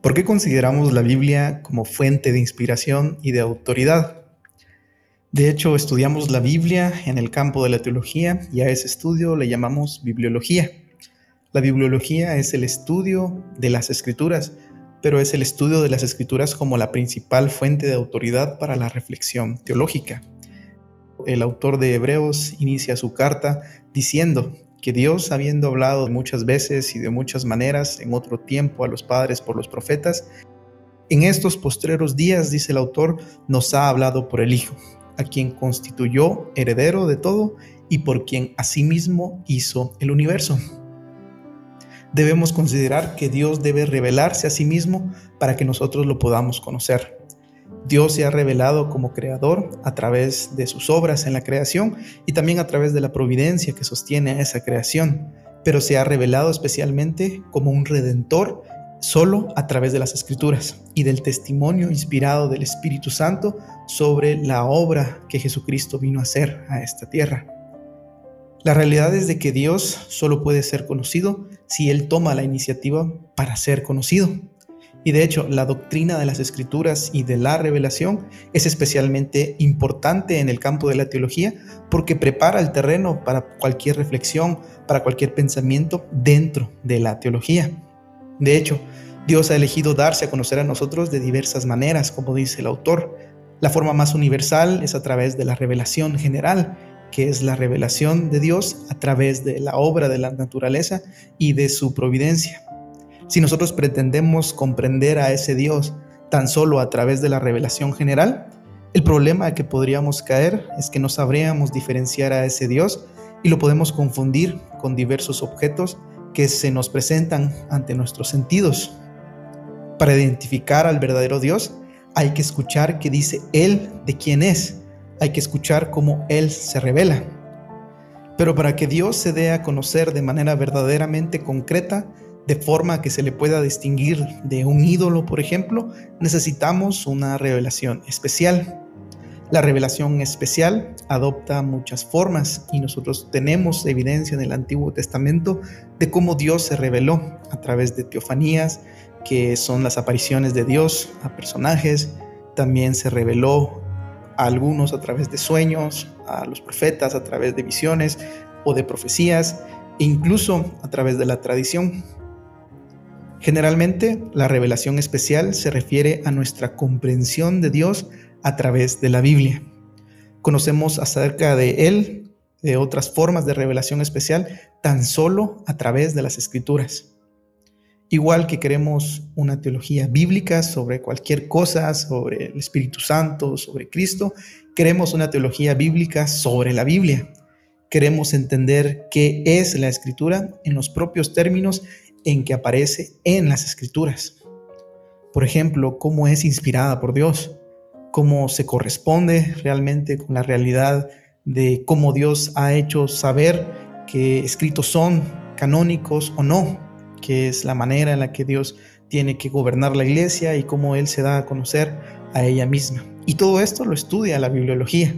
¿Por qué consideramos la Biblia como fuente de inspiración y de autoridad? De hecho, estudiamos la Biblia en el campo de la teología y a ese estudio le llamamos bibliología. La bibliología es el estudio de las escrituras, pero es el estudio de las escrituras como la principal fuente de autoridad para la reflexión teológica. El autor de Hebreos inicia su carta diciendo, que Dios, habiendo hablado muchas veces y de muchas maneras en otro tiempo a los padres por los profetas, en estos postreros días, dice el autor, nos ha hablado por el Hijo, a quien constituyó heredero de todo y por quien asimismo hizo el universo. Debemos considerar que Dios debe revelarse a sí mismo para que nosotros lo podamos conocer. Dios se ha revelado como creador a través de sus obras en la creación y también a través de la providencia que sostiene a esa creación, pero se ha revelado especialmente como un redentor solo a través de las escrituras y del testimonio inspirado del Espíritu Santo sobre la obra que Jesucristo vino a hacer a esta tierra. La realidad es de que Dios solo puede ser conocido si Él toma la iniciativa para ser conocido. Y de hecho, la doctrina de las escrituras y de la revelación es especialmente importante en el campo de la teología porque prepara el terreno para cualquier reflexión, para cualquier pensamiento dentro de la teología. De hecho, Dios ha elegido darse a conocer a nosotros de diversas maneras, como dice el autor. La forma más universal es a través de la revelación general, que es la revelación de Dios a través de la obra de la naturaleza y de su providencia. Si nosotros pretendemos comprender a ese Dios tan solo a través de la revelación general, el problema que podríamos caer es que no sabríamos diferenciar a ese Dios y lo podemos confundir con diversos objetos que se nos presentan ante nuestros sentidos. Para identificar al verdadero Dios hay que escuchar qué dice Él de quién es, hay que escuchar cómo Él se revela. Pero para que Dios se dé a conocer de manera verdaderamente concreta, de forma que se le pueda distinguir de un ídolo, por ejemplo, necesitamos una revelación especial. La revelación especial adopta muchas formas y nosotros tenemos evidencia en el Antiguo Testamento de cómo Dios se reveló a través de teofanías, que son las apariciones de Dios a personajes. También se reveló a algunos a través de sueños, a los profetas a través de visiones o de profecías, e incluso a través de la tradición. Generalmente, la revelación especial se refiere a nuestra comprensión de Dios a través de la Biblia. Conocemos acerca de Él, de otras formas de revelación especial, tan solo a través de las escrituras. Igual que queremos una teología bíblica sobre cualquier cosa, sobre el Espíritu Santo, sobre Cristo, queremos una teología bíblica sobre la Biblia. Queremos entender qué es la escritura en los propios términos en que aparece en las escrituras. Por ejemplo, cómo es inspirada por Dios, cómo se corresponde realmente con la realidad de cómo Dios ha hecho saber que escritos son canónicos o no, que es la manera en la que Dios tiene que gobernar la iglesia y cómo Él se da a conocer a ella misma. Y todo esto lo estudia la bibliología.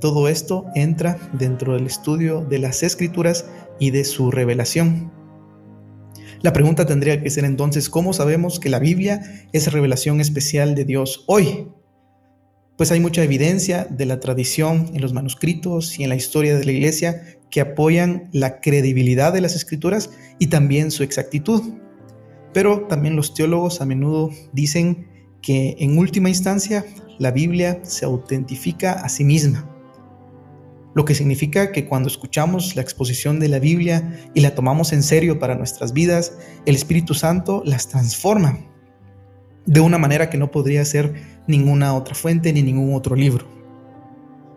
Todo esto entra dentro del estudio de las escrituras y de su revelación. La pregunta tendría que ser entonces, ¿cómo sabemos que la Biblia es revelación especial de Dios hoy? Pues hay mucha evidencia de la tradición en los manuscritos y en la historia de la iglesia que apoyan la credibilidad de las escrituras y también su exactitud. Pero también los teólogos a menudo dicen que en última instancia la Biblia se autentifica a sí misma lo que significa que cuando escuchamos la exposición de la Biblia y la tomamos en serio para nuestras vidas, el Espíritu Santo las transforma de una manera que no podría ser ninguna otra fuente ni ningún otro libro.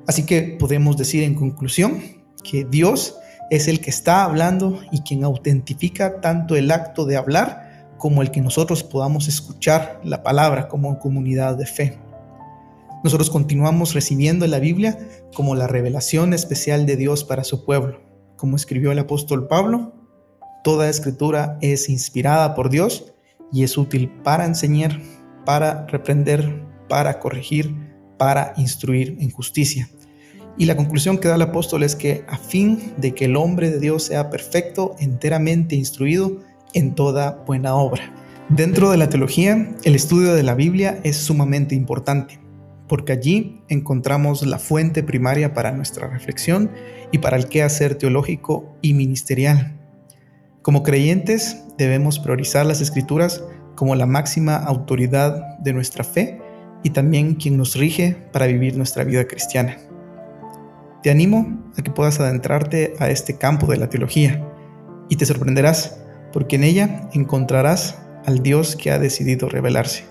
Así que podemos decir en conclusión que Dios es el que está hablando y quien autentifica tanto el acto de hablar como el que nosotros podamos escuchar la palabra como comunidad de fe. Nosotros continuamos recibiendo la Biblia como la revelación especial de Dios para su pueblo. Como escribió el apóstol Pablo, toda escritura es inspirada por Dios y es útil para enseñar, para reprender, para corregir, para instruir en justicia. Y la conclusión que da el apóstol es que a fin de que el hombre de Dios sea perfecto, enteramente instruido en toda buena obra. Dentro de la teología, el estudio de la Biblia es sumamente importante, porque allí encontramos la fuente primaria para nuestra reflexión y para el quehacer teológico y ministerial. Como creyentes, debemos priorizar las escrituras como la máxima autoridad de nuestra fe y también quien nos rige para vivir nuestra vida cristiana. Te animo a que puedas adentrarte a este campo de la teología y te sorprenderás porque en ella encontrarás al Dios que ha decidido revelarse.